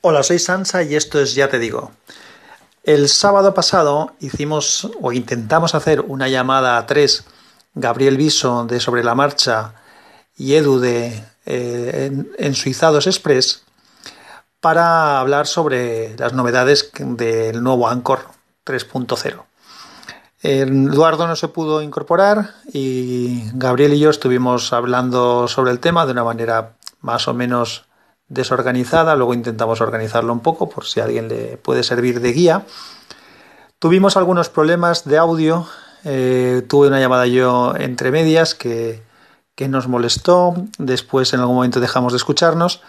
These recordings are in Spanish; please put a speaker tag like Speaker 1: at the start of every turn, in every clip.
Speaker 1: Hola, soy Sansa y esto es Ya Te Digo. El sábado pasado hicimos o intentamos hacer una llamada a tres, Gabriel Viso de Sobre la Marcha y Edu de eh, en, Suizados Express, para hablar sobre las novedades del nuevo Anchor 3.0. Eduardo no se pudo incorporar y Gabriel y yo estuvimos hablando sobre el tema de una manera más o menos desorganizada, luego intentamos organizarlo un poco por si a alguien le puede servir de guía. Tuvimos algunos problemas de audio, eh, tuve una llamada yo entre medias que, que nos molestó, después en algún momento dejamos de escucharnos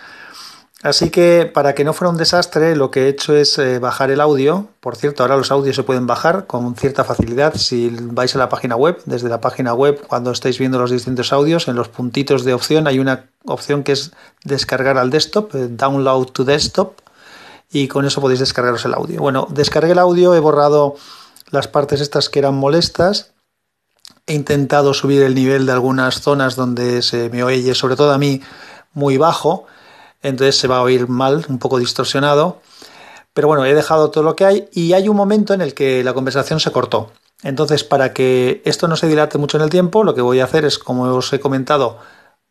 Speaker 1: Así que para que no fuera un desastre, lo que he hecho es eh, bajar el audio. Por cierto, ahora los audios se pueden bajar con cierta facilidad si vais a la página web. Desde la página web, cuando estáis viendo los distintos audios, en los puntitos de opción hay una opción que es descargar al desktop, eh, download to desktop, y con eso podéis descargaros el audio. Bueno, descargué el audio, he borrado las partes estas que eran molestas. He intentado subir el nivel de algunas zonas donde se me oye, sobre todo a mí, muy bajo entonces se va a oír mal, un poco distorsionado. Pero bueno, he dejado todo lo que hay y hay un momento en el que la conversación se cortó. Entonces, para que esto no se dilate mucho en el tiempo, lo que voy a hacer es, como os he comentado,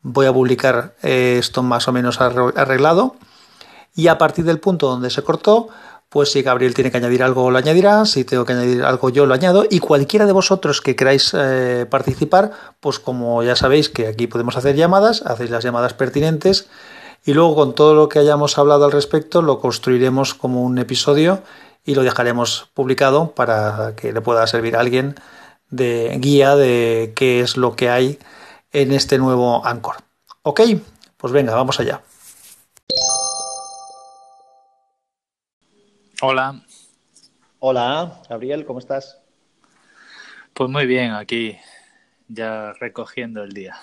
Speaker 1: voy a publicar eh, esto más o menos arreglado. Y a partir del punto donde se cortó, pues si Gabriel tiene que añadir algo, lo añadirá. Si tengo que añadir algo, yo lo añado. Y cualquiera de vosotros que queráis eh, participar, pues como ya sabéis que aquí podemos hacer llamadas, hacéis las llamadas pertinentes y luego con todo lo que hayamos hablado al respecto lo construiremos como un episodio y lo dejaremos publicado para que le pueda servir a alguien de guía de qué es lo que hay en este nuevo Anchor. Ok, pues venga, vamos allá.
Speaker 2: Hola.
Speaker 1: Hola, Gabriel, ¿cómo estás?
Speaker 2: Pues muy bien, aquí ya recogiendo el día.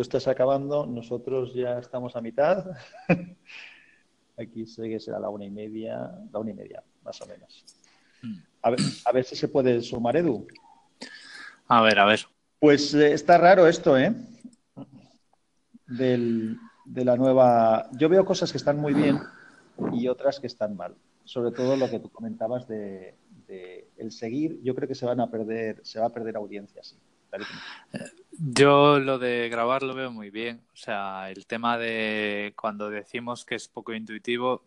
Speaker 1: Tú estás acabando, nosotros ya estamos a mitad. Aquí sé que será la una y media, la una y media, más o menos. A ver, a ver si se puede sumar, Edu.
Speaker 2: A ver, a ver.
Speaker 1: Pues eh, está raro esto, ¿eh? Del, de la nueva. Yo veo cosas que están muy bien y otras que están mal. Sobre todo lo que tú comentabas de, de el seguir. Yo creo que se van a perder, se va a perder audiencia, sí.
Speaker 2: Yo lo de grabar lo veo muy bien. O sea, el tema de cuando decimos que es poco intuitivo,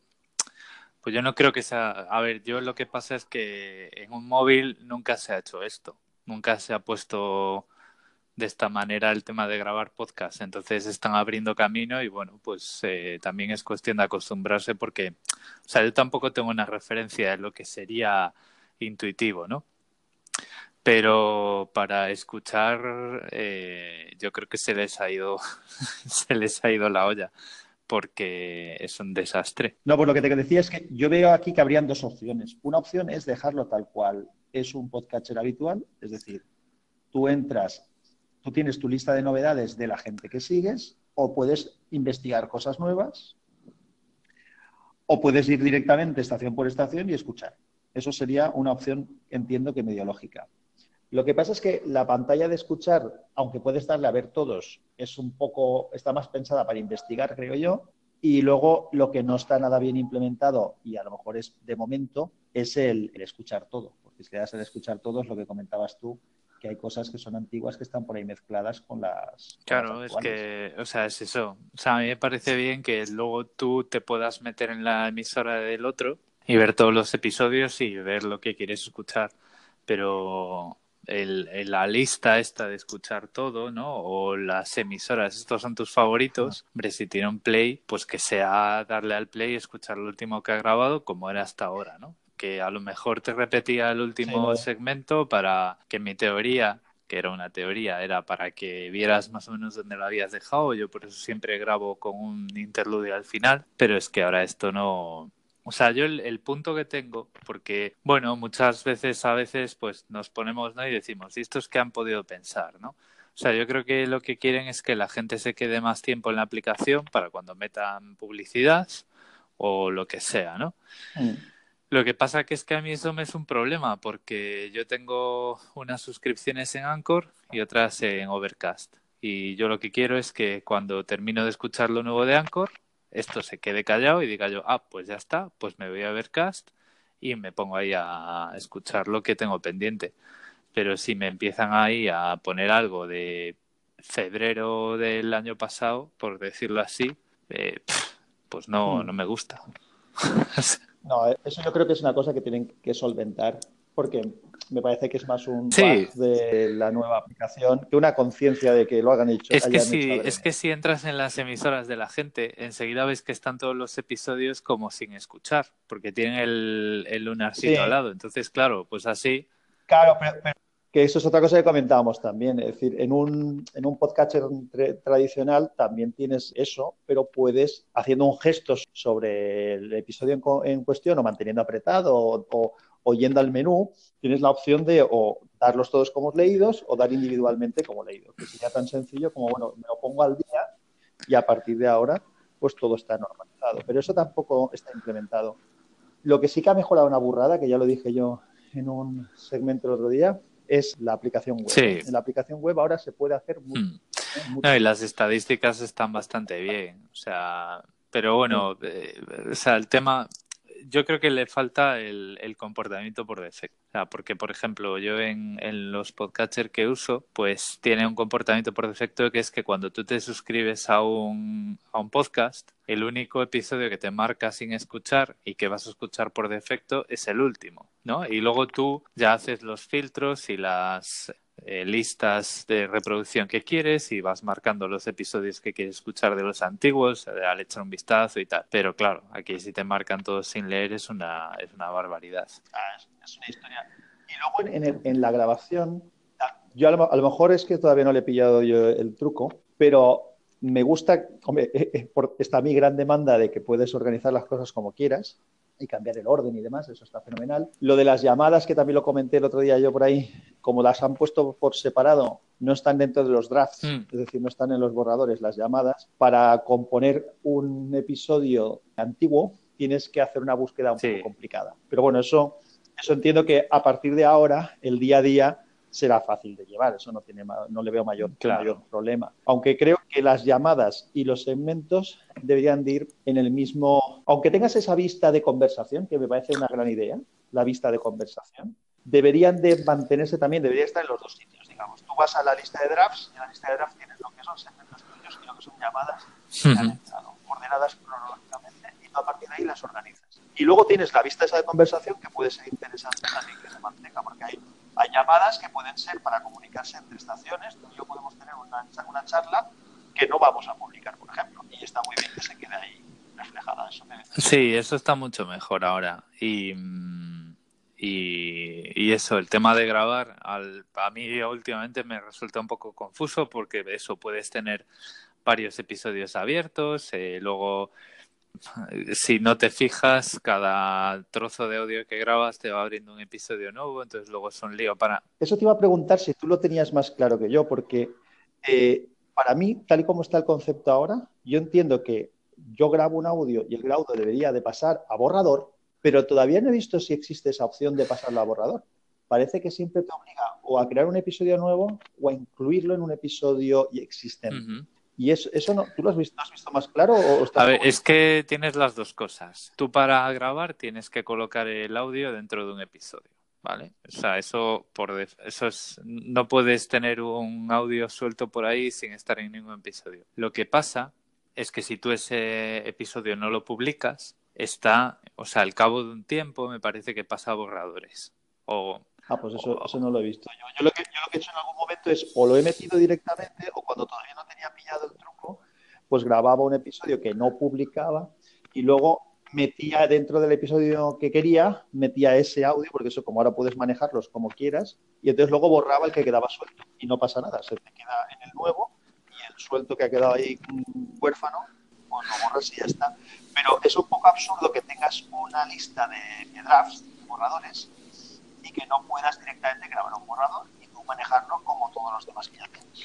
Speaker 2: pues yo no creo que sea. A ver, yo lo que pasa es que en un móvil nunca se ha hecho esto. Nunca se ha puesto de esta manera el tema de grabar podcast. Entonces están abriendo camino y bueno, pues eh, también es cuestión de acostumbrarse porque, o sea, yo tampoco tengo una referencia de lo que sería intuitivo, ¿no? Pero para escuchar eh, yo creo que se les ha ido se les ha ido la olla porque es un desastre.
Speaker 1: No, pues lo que te decía es que yo veo aquí que habrían dos opciones. Una opción es dejarlo tal cual es un podcatcher habitual, es decir, tú entras, tú tienes tu lista de novedades de la gente que sigues, o puedes investigar cosas nuevas, o puedes ir directamente estación por estación y escuchar. Eso sería una opción, entiendo que medio lógica. Lo que pasa es que la pantalla de escuchar, aunque puedes darle a ver todos, es un poco, está más pensada para investigar, creo yo. Y luego lo que no está nada bien implementado, y a lo mejor es de momento, es el, escuchar todo. Porque si le das el escuchar todo, es lo que comentabas tú, que hay cosas que son antiguas que están por ahí mezcladas con las.
Speaker 2: Claro, es que, o sea, es eso. O sea, a mí me parece bien que luego tú te puedas meter en la emisora del otro y ver todos los episodios y ver lo que quieres escuchar. Pero el, la lista esta de escuchar todo, ¿no? O las emisoras, estos son tus favoritos. Hombre, si tiene un play, pues que sea darle al play y escuchar lo último que ha grabado como era hasta ahora, ¿no? Que a lo mejor te repetía el último segmento para que mi teoría que era una teoría, era para que vieras más o menos dónde lo habías dejado. Yo por eso siempre grabo con un interludio al final, pero es que ahora esto no, o sea, yo el, punto que tengo, porque, bueno, muchas veces, a veces, pues nos ponemos, ¿no? Y decimos, ¿y estos que han podido pensar, ¿no? O sea, yo creo que lo que quieren es que la gente se quede más tiempo en la aplicación para cuando metan publicidad o lo que sea, ¿no? Mm. Lo que pasa que es que a mí eso me es un problema porque yo tengo unas suscripciones en Anchor y otras en Overcast. Y yo lo que quiero es que cuando termino de escuchar lo nuevo de Anchor, esto se quede callado y diga yo, ah, pues ya está, pues me voy a ver cast y me pongo ahí a escuchar lo que tengo pendiente. Pero si me empiezan ahí a poner algo de febrero del año pasado, por decirlo así, eh, pues no, hmm. no me gusta.
Speaker 3: no, eso yo creo que es una cosa que tienen que solventar porque me parece que es más un de la nueva aplicación que una conciencia de que lo hagan hecho.
Speaker 2: Es que, si, es que si entras en las emisoras de la gente, enseguida ves que están todos los episodios como sin escuchar, porque tienen el, el lunarcito al lado. Entonces, claro, pues así.
Speaker 3: Claro, pero, que eso es otra cosa que comentábamos también. Es decir, en un, en un podcatcher tradicional también tienes eso, pero puedes, haciendo un gesto sobre el episodio en, cuestión o manteniendo apretado o o yendo al menú, tienes la opción de darlos todos como leídos o dar individualmente como leídos. Que sería tan sencillo como, bueno, me lo pongo al día y a partir de ahora, pues todo está normalizado. Pero eso tampoco está implementado. Lo que sí que ha mejorado una burrada, que ya lo dije yo en un segmento el otro día, es la aplicación web. En la aplicación web ahora se puede hacer mucho. Hmm.
Speaker 2: ¿eh? y las estadísticas están bastante bien. O sea, pero bueno, eh, o sea, el tema, yo creo que le falta el, comportamiento por defecto. O sea, porque, por ejemplo, yo en, en los podcatchers que uso, pues tiene un comportamiento por defecto que es que cuando tú te suscribes a un, a un podcast, el único episodio que te marca sin escuchar y que vas a escuchar por defecto es el último, ¿no? Y luego tú ya haces los filtros y las eh, listas de reproducción que quieres y vas marcando los episodios que quieres escuchar de los antiguos eh, al echar un vistazo y tal. Pero claro, aquí si te marcan todos sin leer es una, es una barbaridad.
Speaker 3: Ah, es, una historia. Y luego en, en la grabación, ah, yo a lo, mejor es que todavía no le he pillado yo el truco, pero me gusta, hombre, eh, está mi gran demanda de que puedes organizar las cosas como quieras y cambiar el orden y demás, eso está fenomenal. Lo de las llamadas, que también lo comenté el otro día yo por ahí, como las han puesto por separado, no están dentro de los drafts, hmm. es decir, no están en los borradores las llamadas. Para componer un episodio antiguo tienes que hacer una búsqueda un poco complicada. Pero bueno, eso, eso entiendo que a partir de ahora, el día a día, será fácil de llevar, eso no, tiene, no le veo mayor, mayor problema. Aunque creo que las llamadas y los segmentos deberían de ir en el mismo, aunque tengas esa vista de conversación, que me parece una gran idea, la vista de conversación, deberían de mantenerse también, debería estar en los dos sitios, digamos. Tú vas a la lista de drafts y en la lista de drafts tienes lo que son segmentos tuyos y lo que son llamadas ordenadas cronológicamente y tú a partir de ahí las organizas. Y luego tienes la vista esa de conversación que puede ser interesante también que se mantenga, porque hay hay llamadas que pueden ser para comunicarse entre estaciones. Tú y yo podemos tener una, una charla que no vamos a publicar, por ejemplo. Y está muy bien que se quede ahí reflejada. Eso
Speaker 2: Sí, eso está mucho mejor ahora. Y, y, eso, el tema de grabar, al, a mí últimamente me resulta un poco confuso porque eso puedes tener varios episodios abiertos, eh, luego si no te fijas, cada trozo de audio que grabas te va abriendo un episodio nuevo, entonces luego es un lío para...
Speaker 3: Eso te iba a preguntar si tú lo tenías más claro que yo, porque eh, para mí, tal y como está el concepto ahora, yo entiendo que yo grabo un audio y el audio debería de pasar a borrador, pero todavía no he visto si existe esa opción de pasarlo a borrador. Parece que siempre te obliga o a crear un episodio nuevo o a incluirlo en un episodio existente. ¿Y eso, eso no, tú lo has visto, has visto más claro? O
Speaker 2: a ver, es que tienes las dos cosas. Tú para grabar tienes que colocar el audio dentro de un episodio, ¿vale? O sea, eso, por eso es, no puedes tener un audio suelto por ahí sin estar en ningún episodio. Lo que pasa es que si tú ese episodio no lo publicas, está, o sea, al cabo de un tiempo me parece que pasa a borradores. O
Speaker 3: Ah, pues eso, eso no lo he visto. Yo, yo, lo que, yo lo que he hecho en algún momento es o lo he metido directamente o cuando todavía no tenía pillado el truco, pues grababa un episodio que no publicaba y luego metía dentro del episodio que quería, metía ese audio, porque eso como ahora puedes manejarlos como quieras, y entonces luego borraba el que quedaba suelto y no pasa nada, se te queda en el nuevo suelto que ha quedado ahí huérfano, pues lo borras y ya está. Pero es un poco absurdo que tengas una lista de, drafts, de borradores, y que no puedas directamente grabar un borrador y tú manejarlo como todos los demás que ya tienes.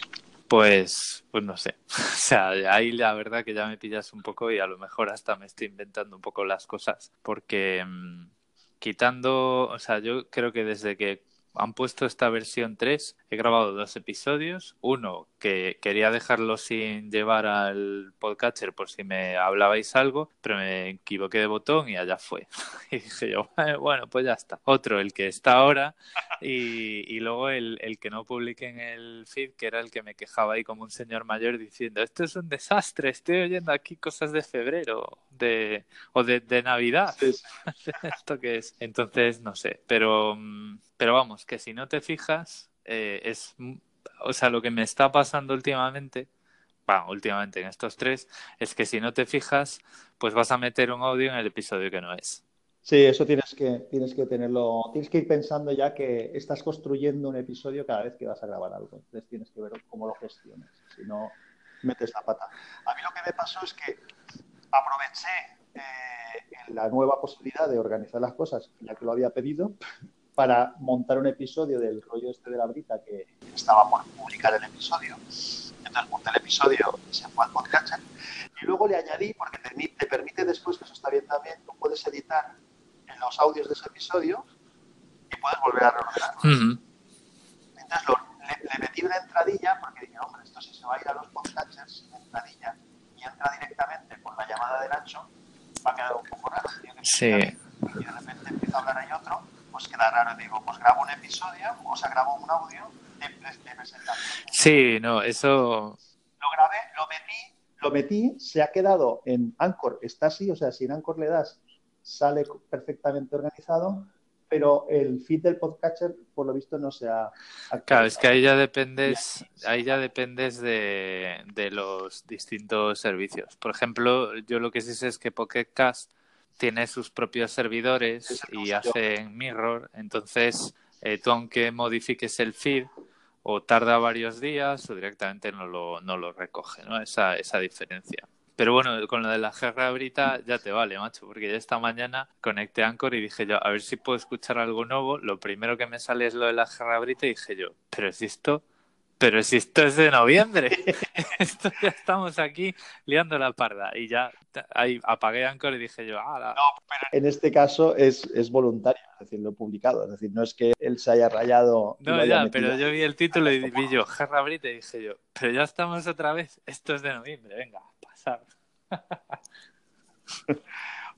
Speaker 2: Pues, pues no sé. O sea, ahí la verdad que ya me pillas un poco y a lo mejor hasta me estoy inventando un poco las cosas. Porque mm, quitando, o sea, yo creo que desde que han puesto esta versión 3 he grabado dos episodios. Uno que quería dejarlo sin llevar al podcatcher por si me hablabais algo, pero me equivoqué de botón y allá fue. y dije yo, bueno, pues ya está. Otro, el que está ahora, y, y luego el, el, que no publiqué en el feed, que era el que me quejaba ahí como un señor mayor diciendo, esto es un desastre, estoy oyendo aquí cosas de febrero de, o de, de Navidad. ¿Esto qué es? Entonces, no sé, pero, mm, pero vamos, que si no te fijas, eh, es o sea, lo que me está pasando últimamente, bueno, últimamente en estos tres, es que si no te fijas, pues vas a meter un audio en el episodio que no es.
Speaker 3: Sí, eso tienes que, tienes que tenerlo, tienes que ir pensando ya que estás construyendo un episodio cada vez que vas a grabar algo. Entonces tienes que ver cómo lo gestiones. Si no, metes la pata. A mí lo que me pasó es que aproveché eh, la nueva posibilidad de organizar las cosas, ya que lo había pedido, para montar un episodio del rollo este de la brita que estaba por publicar el episodio. Entonces monté el episodio y se fue al podcast y luego le añadí, porque te, permite después, que eso está bien también, tú puedes editar en los audios de ese episodio y puedes volver a reordenarlo. Entonces le, metí una entradilla porque dije, hombre, esto si se va a ir a los podcasters sin entradilla y entra directamente por la llamada de Nacho, va a quedar un poco raro.
Speaker 2: Sí.
Speaker 3: Y de repente empieza a hablar ahí otro pues queda raro. Digo, pues grabo un episodio, o sea, grabo un audio de, de presentación.
Speaker 2: Sí, no, eso...
Speaker 3: Lo grabé, lo metí, lo metí, se ha quedado en Anchor, está así, o sea, si en Anchor le das, sale perfectamente organizado, pero el feed del podcatcher, por lo visto, no se ha
Speaker 2: Claro, es que ahí ya dependes, ahí ya dependes de, de los distintos servicios. Por ejemplo, yo lo que sí sé es que Pocket Cast tiene sus propios servidores y hacen mirror, entonces eh, tú aunque modifiques el feed o tarda varios días o directamente no lo, no lo recoge, ¿no? Esa, esa diferencia. Pero bueno, con lo de la guerra brita ya te vale, macho, porque ya esta mañana conecté Anchor y dije yo, a ver si puedo escuchar algo nuevo. Lo primero que me sale es lo de la guerra brita y dije yo, pero si esto pero si esto es de noviembre, esto ya estamos aquí liando la parda. Y ya ahí apagué Anchor y dije yo, ah,
Speaker 3: No, pero en este caso es, es voluntario, es decir, lo he publicado. Es decir, no es que él se haya rayado.
Speaker 2: No, ya, pero yo vi el título y vi yo, Jarra Brita, y dije yo, pero ya estamos otra vez, esto es de noviembre, venga, pasar.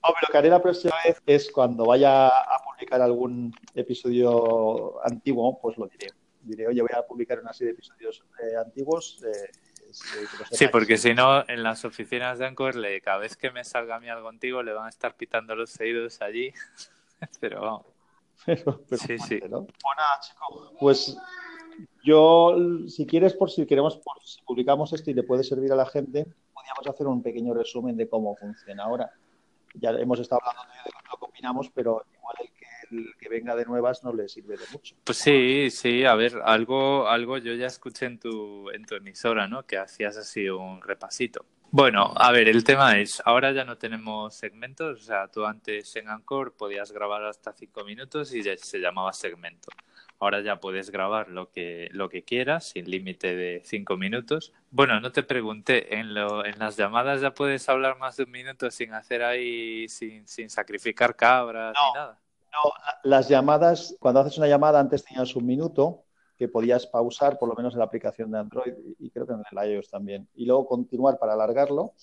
Speaker 3: Hombre, lo que haré la próxima vez es cuando vaya a publicar algún episodio antiguo, pues lo diré diré, oye, voy a publicar una serie de episodios eh, antiguos. Eh,
Speaker 2: sí, porque si no, en las oficinas de Anchor, cada vez que me salga a mí algo antiguo, le van a estar pitando los oídos allí. Pero vamos. sí, sí.
Speaker 3: ¿no? Bueno, chico, pues yo, si quieres, por si queremos, por si publicamos esto y le puede servir a la gente, podríamos hacer un pequeño resumen de cómo funciona ahora. Ya hemos estado hablando de lo que opinamos, pero igual el que venga de nuevas no le sirve de mucho.
Speaker 2: Pues sí, sí, a ver, algo, algo yo ya escuché en tu, en tu emisora, ¿no? Que hacías así un repasito. Bueno, a ver, el tema es, ahora ya no tenemos segmentos, o sea, tú antes en Anchor podías grabar hasta cinco minutos y ya se llamaba segmento. Ahora ya puedes grabar lo que, lo que quieras, sin límite de cinco minutos. Bueno, no te pregunté, en, lo, en las llamadas ya puedes hablar más de un minuto sin hacer ahí, sin, sin sacrificar cabras ni nada.
Speaker 3: No, las llamadas, cuando haces una llamada antes tenías un minuto que podías pausar, por lo menos en la aplicación de Android y creo que en el iOS también, y luego continuar para alargarlo,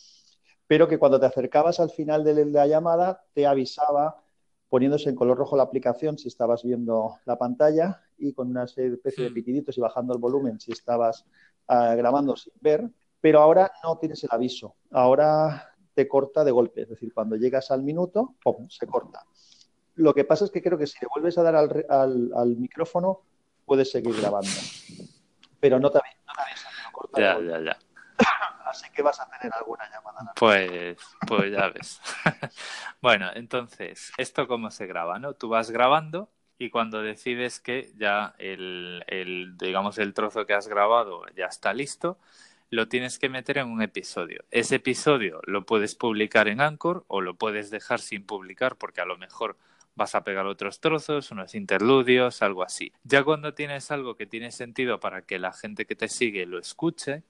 Speaker 3: pero que cuando te acercabas al final de la llamada te avisaba poniéndose en color rojo la aplicación si estabas viendo la pantalla y con una especie de hmm. pitiditos y bajando el volumen si estabas ah, grabando sin ver, pero ahora no tienes el aviso, ahora te corta de golpe, es decir, cuando llegas al minuto, ¡pum!, se corta. Lo que pasa es que creo que si le vuelves a dar al, micrófono, puedes seguir grabando. Pero no te, no
Speaker 2: te Ya, ya, ya.
Speaker 3: Así que vas a tener alguna llamada.
Speaker 2: Pues, pues ya ves. bueno, entonces, ¿esto cómo se graba? ¿no? Tú vas grabando y cuando decides que ya el, el, digamos, el trozo que has grabado ya está listo, lo tienes que meter en un episodio. Ese episodio lo puedes publicar en Anchor o lo puedes dejar sin publicar porque a lo mejor vas a pegar otros trozos, unos interludios, algo así. Ya cuando tienes algo que tiene sentido para que la gente que te sigue lo escuche,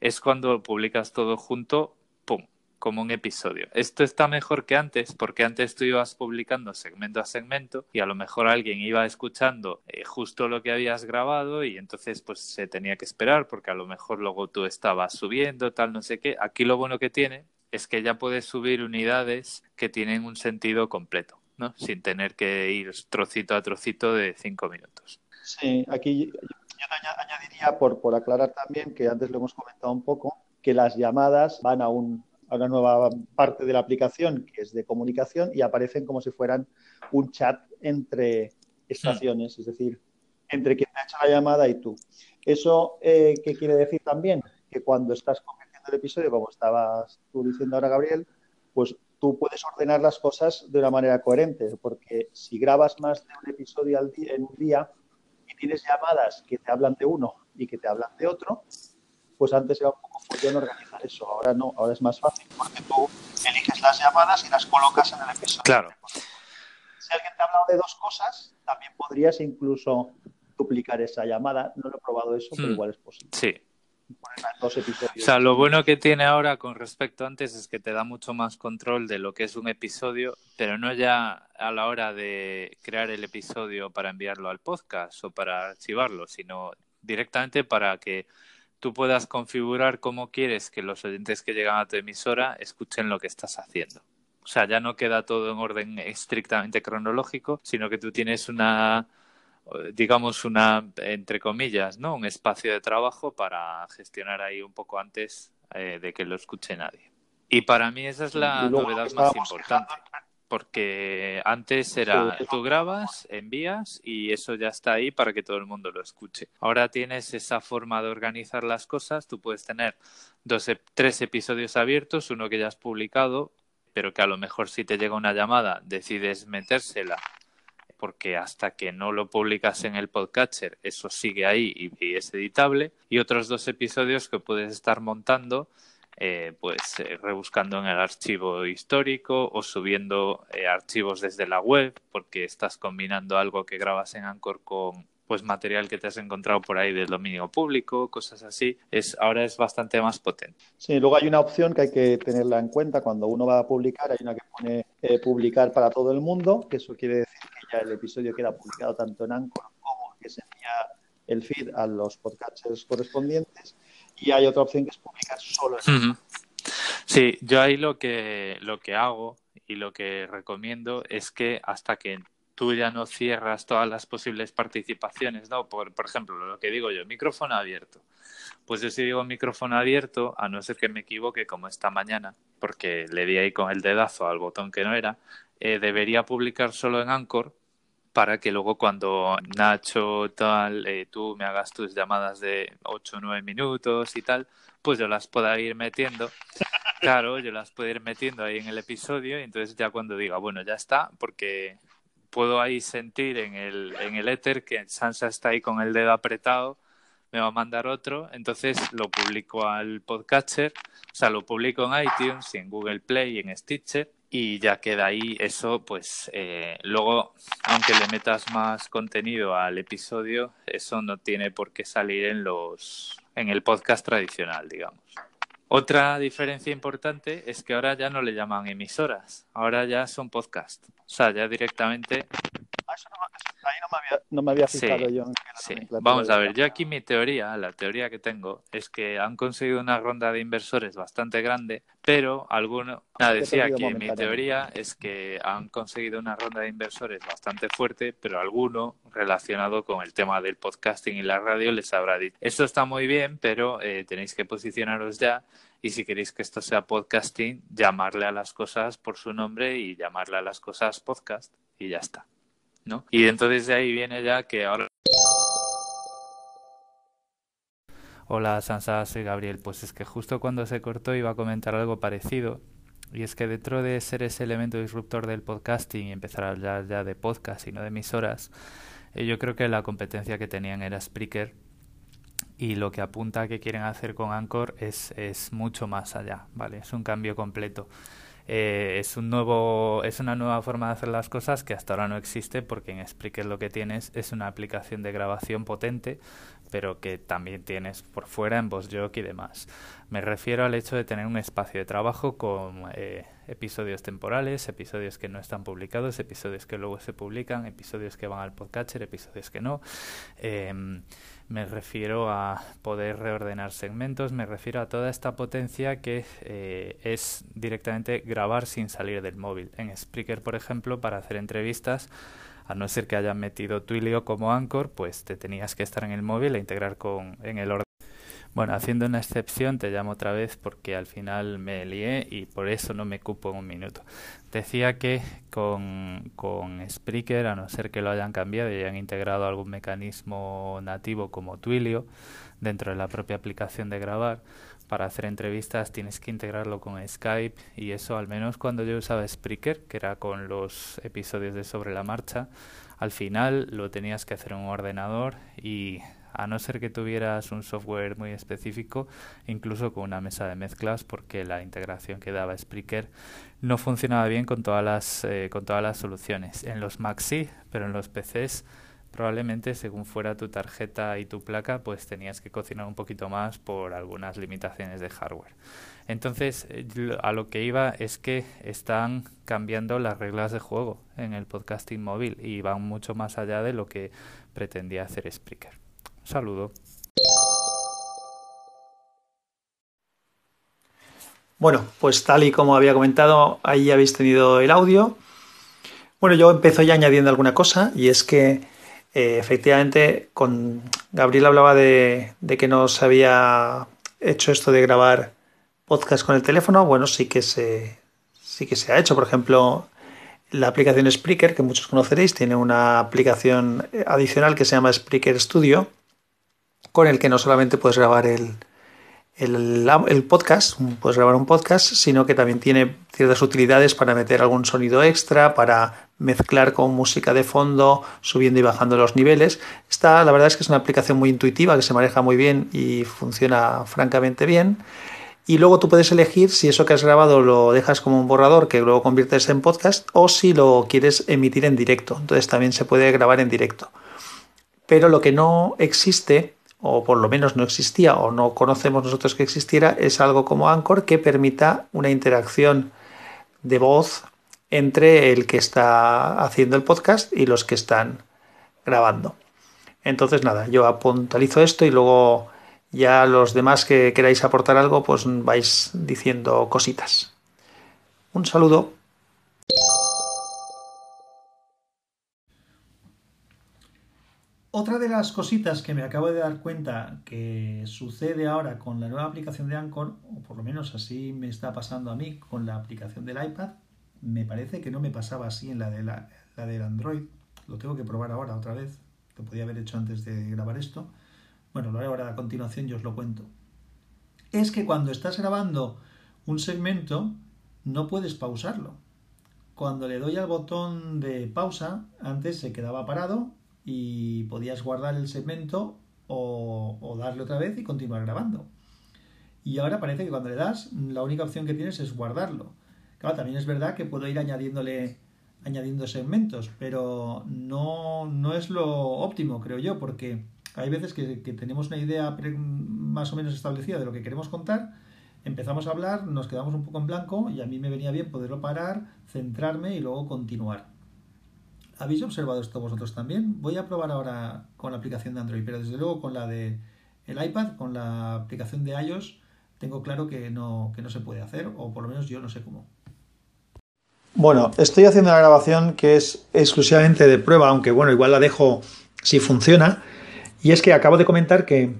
Speaker 2: es cuando publicas todo junto, ¡pum! como un episodio. Esto está mejor que antes, porque antes tú ibas publicando segmento a segmento y a lo mejor alguien iba escuchando eh, justo lo que habías grabado y entonces pues se tenía que esperar porque a lo mejor luego tú estabas subiendo, tal, no sé qué. Aquí lo bueno que tiene es que ya puedes subir unidades que tienen un sentido completo, ¿no? Sin tener que ir trocito a trocito de cinco minutos.
Speaker 3: Sí, aquí yo añadiría, por, por aclarar también, que antes lo hemos comentado un poco, que las llamadas van a, un, a una nueva parte de la aplicación que es de comunicación y aparecen como si fueran un chat entre estaciones, es decir, entre quien te ha hecho la llamada y tú. ¿Eso eh, qué quiere decir también? Que cuando estás convirtiendo el episodio, como estabas tú diciendo ahora, Gabriel, pues tú puedes ordenar las cosas de una manera coherente, porque si grabas más de un episodio al día, en un día, tienes llamadas que te hablan de uno y que te hablan de otro, pues antes era un poco follón organizar eso. Ahora no, ahora es más fácil porque tú eliges las llamadas y las colocas en el episodio.
Speaker 2: Claro.
Speaker 3: Si alguien te ha hablado de dos cosas, también podrías incluso duplicar esa llamada. No lo he probado eso, pero hmm. igual es posible.
Speaker 2: Sí, o sea, lo bueno que tiene ahora con respecto a antes es que te da mucho más control de lo que es un episodio, pero no ya a la hora de crear el episodio para enviarlo al podcast o para archivarlo, sino directamente para que tú puedas configurar cómo quieres que los oyentes que llegan a tu emisora escuchen lo que estás haciendo. O sea, ya no queda todo en orden estrictamente cronológico, sino que tú tienes una digamos, una, entre comillas, ¿no? Un espacio de trabajo para gestionar ahí un poco antes eh, de que lo escuche nadie. Y para mí esa es la novedad más importante. Porque antes era tú grabas, envías y eso ya está ahí para que todo el mundo lo escuche. Ahora tienes esa forma de organizar las cosas. Tú puedes tener dos, tres episodios abiertos, uno que ya has publicado, pero que a lo mejor si te llega una llamada decides metérsela porque hasta que no lo publicas en el podcatcher, eso sigue ahí y, es editable. Y otros dos episodios que puedes estar montando, eh, pues eh, rebuscando en el archivo histórico o subiendo eh, archivos desde la web, porque estás combinando algo que grabas en Anchor con pues material que te has encontrado por ahí del dominio público, cosas así, es ahora es bastante más potente.
Speaker 3: Sí, luego hay una opción que hay que tenerla en cuenta cuando uno va a publicar, hay una que pone publicar para todo el mundo, que eso quiere el episodio queda publicado tanto en Anchor como que se envía el feed a los podcasters correspondientes. Y hay otra opción que es publicar solo en
Speaker 2: Sí, yo ahí lo que, lo que hago y lo que recomiendo es que hasta que tú ya no cierras todas las posibles participaciones, ¿no? Por, por ejemplo, lo que digo yo, micrófono abierto. Pues yo si digo micrófono abierto, a no ser que me equivoque como esta mañana, porque le di ahí con el dedazo al botón que no era, eh, debería publicar solo en Anchor para que luego cuando Nacho tal, eh, tú me hagas tus llamadas de 8 o 9 minutos y tal, pues yo las pueda ir metiendo. Claro, yo las puedo ir metiendo ahí en el episodio y entonces ya cuando diga, bueno, ya está, porque puedo ahí sentir en el, en el éter que Sansa está ahí con el dedo apretado, me va a mandar otro, entonces lo publico al podcatcher, o sea, lo publico en iTunes y en Google Play y en Stitcher y ya queda ahí eso, pues eh, luego, aunque le metas más contenido al episodio, eso no tiene por qué salir en los en el podcast tradicional, digamos. Otra diferencia importante es que ahora ya no le llaman emisoras, ahora ya son podcast. O sea, ya directamente
Speaker 3: ahí no me había, fijado yo.
Speaker 2: sí. Vamos a ver, yo aquí mi teoría, la teoría que tengo, es que han conseguido una ronda de inversores bastante grande, pero alguno, nada, decía que mi teoría es que han conseguido una ronda de inversores bastante fuerte, pero alguno relacionado con el tema del podcasting y la radio les habrá dicho, esto está muy bien, pero eh, tenéis que posicionaros ya y si queréis que esto sea podcasting, llamarle a las cosas por su nombre y llamarle a las cosas podcast y ya está. ¿No? Y entonces de ahí viene ya que ahora... Hola Sansa, soy Gabriel. Pues es que justo cuando se cortó iba a comentar algo parecido. Y es que dentro de ser ese elemento disruptor del podcasting y empezar a hablar ya de podcast y no de emisoras, eh, yo creo que la competencia que tenían era Spreaker y lo que apunta a que quieren hacer con Anchor es, es mucho más allá, ¿vale? Es un cambio completo. Eh, es un nuevo es una nueva forma de hacer las cosas que hasta ahora no existe porque en Spreaker lo que tienes es una aplicación de grabación potente pero que también tienes por fuera en VoiceJock y demás. Me refiero al hecho de tener un espacio de trabajo con eh, episodios temporales, episodios que no están publicados, episodios que luego se publican, episodios que van al podcatcher, episodios que no. Em, me refiero a poder reordenar segmentos, me refiero a toda esta potencia que eh, es directamente grabar sin salir del móvil. En Spreaker, por ejemplo, para hacer entrevistas, a no ser que hayan metido Twilio como Anchor, pues te tenías que estar en el móvil e integrar con, en el ordenador bueno, haciendo una excepción, te llamo otra vez porque al final me lié y por eso no me cupo un minuto. Decía que con, con Spreaker, a no ser que lo hayan cambiado y hayan integrado algún mecanismo nativo como Twilio dentro de la propia aplicación de grabar, para hacer entrevistas tienes que integrarlo con Skype y eso al menos cuando yo usaba Spreaker, que era con los episodios de sobre la marcha, al final lo tenías que hacer en un ordenador y a no ser que tuvieras un software muy específico, incluso con una mesa de mezclas, porque la integración que daba Spreaker no funcionaba bien con todas las, eh, con todas las soluciones. En los Mac sí, pero en los PCs probablemente según fuera tu tarjeta y tu placa, pues tenías que cocinar un poquito más por algunas limitaciones de hardware. Entonces, eh, a lo que iba es que están cambiando las reglas de juego en el podcasting móvil y van mucho más allá de lo que pretendía hacer Spreaker saludo.
Speaker 1: Bueno, pues tal y como había comentado, ahí habéis tenido el audio. Bueno, yo empiezo ya añadiendo alguna cosa y es que eh, efectivamente con Gabriel hablaba de, que no se había hecho esto de grabar podcast con el teléfono. Bueno, sí que se, sí que se ha hecho. Por ejemplo, la aplicación Spreaker, que muchos conoceréis, tiene una aplicación adicional que se llama Spreaker Studio con el que no solamente puedes grabar el, el, podcast, puedes grabar un podcast, sino que también tiene ciertas utilidades para meter algún sonido extra, para mezclar con música de fondo, subiendo y bajando los niveles. Esta, la verdad es que es una aplicación muy intuitiva, que se maneja muy bien y funciona francamente bien. Y luego tú puedes elegir si eso que has grabado lo dejas como un borrador que luego conviertes en podcast o si lo quieres emitir en directo. Entonces también se puede grabar en directo. Pero lo que no existe o por lo menos no existía o no conocemos nosotros que existiera, es algo como Anchor que permita una interacción de voz entre el que está haciendo el podcast y los que están grabando. Entonces nada, yo puntualizo esto y luego ya los demás que queráis aportar algo, pues vais diciendo cositas. Un saludo. Otra de las cositas que me acabo de dar cuenta que sucede ahora con la nueva aplicación de Anchor, o por lo menos así me está pasando a mí con la aplicación del iPad, me parece que no me pasaba así en la, de la, del Android. Lo tengo que probar ahora otra vez. Lo podía haber hecho antes de grabar esto. Bueno, lo haré ahora a continuación y os lo cuento. Es que cuando estás grabando un segmento, no puedes pausarlo. Cuando le doy al botón de pausa, antes se quedaba parado y podías guardar el segmento o, darle otra vez y continuar grabando. Y ahora parece que cuando le das, la única opción que tienes es guardarlo. Claro, también es verdad que puedo ir añadiéndole añadiendo segmentos, pero no, no es lo óptimo, creo yo, porque hay veces que, que, tenemos una idea más o menos establecida de lo que queremos contar, empezamos a hablar, nos quedamos un poco en blanco y a mí me venía bien poderlo parar, centrarme y luego continuar. ¿Habéis observado esto vosotros también? Voy a probar ahora con la aplicación de Android, pero desde luego con la de el iPad, con la aplicación de iOS, tengo claro que no, que no se puede hacer, o por lo menos yo no sé cómo. Bueno, estoy haciendo una grabación que es exclusivamente de prueba, aunque bueno, igual la dejo si funciona. Y es que acabo de comentar que,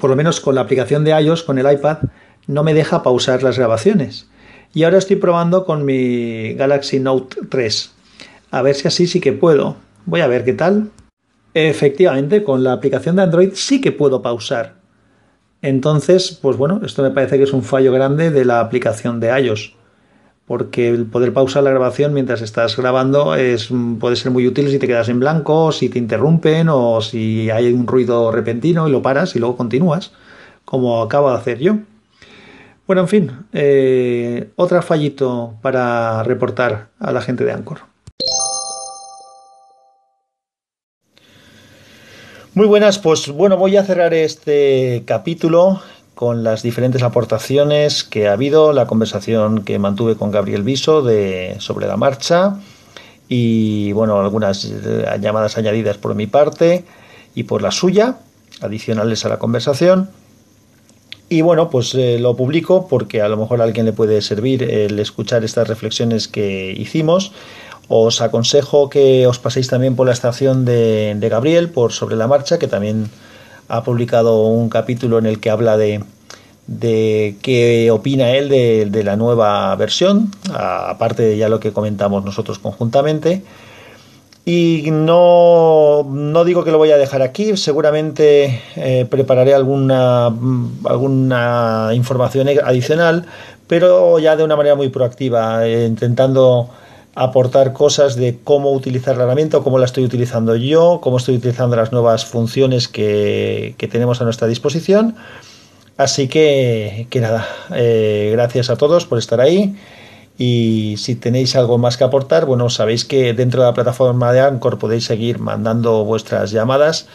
Speaker 1: por lo menos con la aplicación de iOS, con el iPad, no me deja pausar las grabaciones. Y ahora estoy probando con mi Galaxy Note 3. A ver si así sí que puedo. Voy a ver qué tal. Efectivamente, con la aplicación de Android sí que puedo pausar. Entonces, pues bueno, esto me parece que es un fallo grande de la aplicación de iOS. Porque el poder pausar la grabación mientras estás grabando es, puede ser muy útil si te quedas en blanco, si te interrumpen o si hay un ruido repentino y lo paras y luego continúas, como acabo de hacer yo. Bueno, en fin, eh, otra fallito para reportar a la gente de Anchor. Muy buenas, pues bueno, voy a cerrar este capítulo con las diferentes aportaciones que ha habido, la conversación que mantuve con Gabriel Viso de, sobre la marcha y bueno, algunas eh, llamadas añadidas por mi parte y por la suya, adicionales a la conversación. Y bueno, pues eh, lo publico porque a lo mejor a alguien le puede servir el escuchar estas reflexiones que hicimos. Os aconsejo que os paséis también por la estación de, Gabriel, por Sobre la Marcha, que también ha publicado un capítulo en el que habla de, de qué opina él de, la nueva versión, aparte de ya lo que comentamos nosotros conjuntamente. Y no, no digo que lo voy a dejar aquí, seguramente eh, prepararé alguna, alguna información adicional, pero ya de una manera muy proactiva, eh, intentando aportar cosas de cómo utilizar la herramienta cómo la estoy utilizando yo, cómo estoy utilizando las nuevas funciones que, tenemos a nuestra disposición. Así que, que nada, eh, gracias a todos por estar ahí. Y si tenéis algo más que aportar, bueno, sabéis que dentro de la plataforma de Anchor podéis seguir mandando vuestras llamadas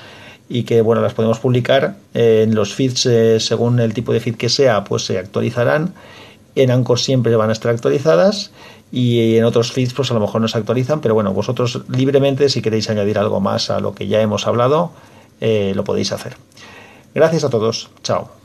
Speaker 1: y que bueno, las podemos publicar en los feeds eh, según el tipo de feed que sea, pues se actualizarán. En Anchor siempre van a estar actualizadas y en otros feeds pues a lo mejor no se actualizan, pero bueno, vosotros libremente si queréis añadir algo más a lo que ya hemos hablado, eh, lo podéis hacer. Gracias a todos, chao.